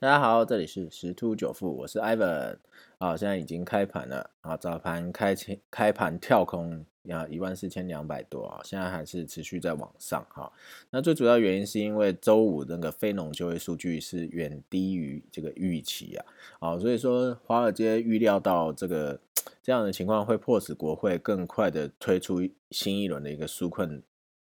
大家好，这里是十突九富，我是 Ivan 啊，现在已经开盘了啊，早盘开前开盘跳空啊一万四千两百多啊，现在还是持续在往上哈。那最主要原因是因为周五那个非农就业数据是远低于这个预期啊，啊，所以说华尔街预料到这个这样的情况会迫使国会更快的推出新一轮的一个纾困。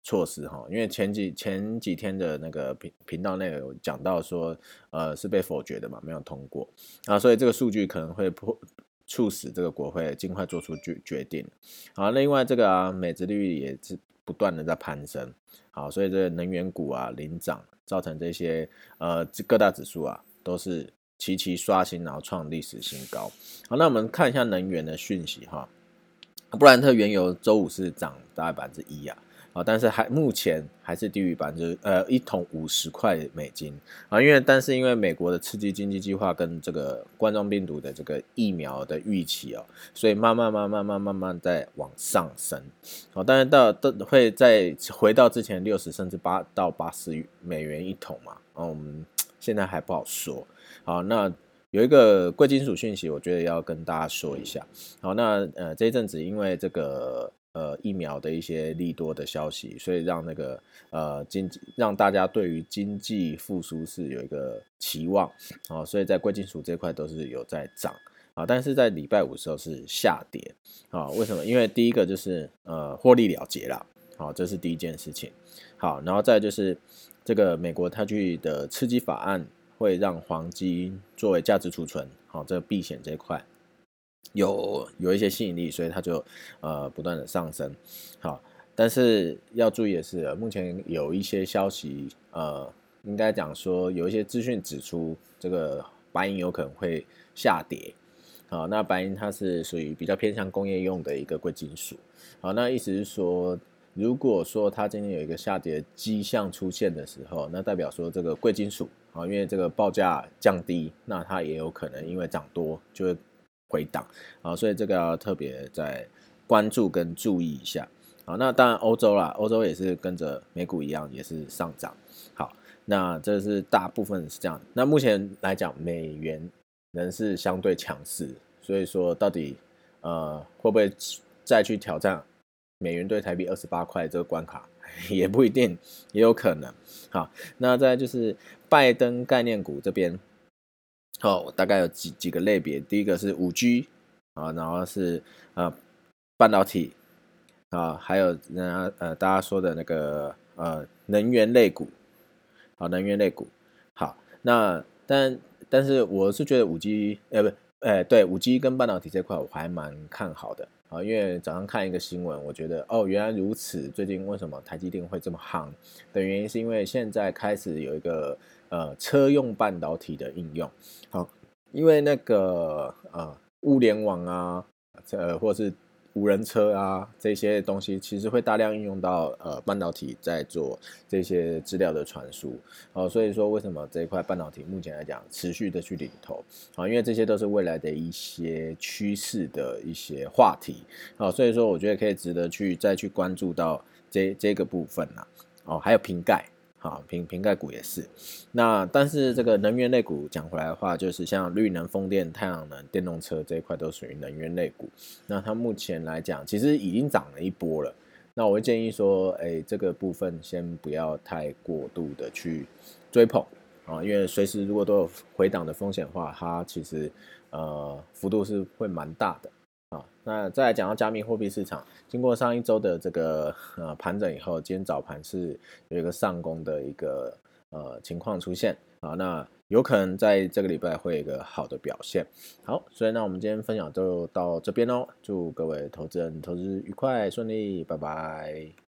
措施哈，因为前几前几天的那个频频道内有讲到说，呃，是被否决的嘛，没有通过啊，所以这个数据可能会迫促使这个国会尽快做出决决定。好，另外这个啊，美殖率也是不断的在攀升，好，所以这个能源股啊领涨，造成这些呃各大指数啊都是齐齐刷新，然后创历史新高。好，那我们看一下能源的讯息哈，布兰特原油周五是涨大概百分之一啊。啊，但是还目前还是低于百分之呃一桶五十块美金啊，因为但是因为美国的刺激经济计划跟这个冠状病毒的这个疫苗的预期哦，所以慢慢慢慢慢慢慢在往上升，好，但是到都会再回到之前六十甚至八到八十美元一桶嘛，嗯，现在还不好说。好，那有一个贵金属讯息，我觉得要跟大家说一下。好，那呃这一阵子因为这个。呃，疫苗的一些利多的消息，所以让那个呃经济让大家对于经济复苏是有一个期望啊，所以在贵金属这块都是有在涨啊，但是在礼拜五的时候是下跌啊，为什么？因为第一个就是呃获利了结了，好，这是第一件事情，好，然后再就是这个美国它去的刺激法案会让黄金作为价值储存，好，这个避险这一块。有有一些吸引力，所以它就呃不断的上升。好，但是要注意的是，目前有一些消息，呃，应该讲说有一些资讯指出，这个白银有可能会下跌。好，那白银它是属于比较偏向工业用的一个贵金属。好，那意思是说，如果说它今天有一个下跌迹象出现的时候，那代表说这个贵金属啊，因为这个报价降低，那它也有可能因为涨多就会。回档啊，所以这个要特别在关注跟注意一下啊。那当然欧洲啦，欧洲也是跟着美股一样，也是上涨。好，那这是大部分是这样。那目前来讲，美元仍是相对强势，所以说到底呃会不会再去挑战美元对台币二十八块这个关卡，也不一定，也有可能。好，那再就是拜登概念股这边。好，大概有几几个类别，第一个是五 G 啊，然后是呃半导体啊，还有人家呃大家说的那个呃能源类股，啊能源类股，好那但但是我是觉得五 G 呃不呃对五 G 跟半导体这块我还蛮看好的啊，因为早上看一个新闻，我觉得哦原来如此，最近为什么台积电会这么夯的原因是因为现在开始有一个。呃，车用半导体的应用，好，因为那个呃，物联网啊，呃，或是无人车啊，这些东西其实会大量应用到呃半导体在做这些资料的传输，哦，所以说为什么这一块半导体目前来讲持续的去领头，啊，因为这些都是未来的一些趋势的一些话题，好，所以说我觉得可以值得去再去关注到这这个部分呐，哦，还有瓶盖。啊，瓶瓶盖股也是，那但是这个能源类股讲回来的话，就是像绿能、风电、太阳能、电动车这一块都属于能源类股。那它目前来讲，其实已经涨了一波了。那我会建议说，哎，这个部分先不要太过度的去追捧啊，因为随时如果都有回档的风险的话，它其实呃幅度是会蛮大的。那再来讲到加密货币市场，经过上一周的这个呃盘整以后，今天早盘是有一个上攻的一个呃情况出现啊，那有可能在这个礼拜会有一个好的表现。好，所以那我们今天分享就到这边喽，祝各位投资人投资愉快顺利，拜拜。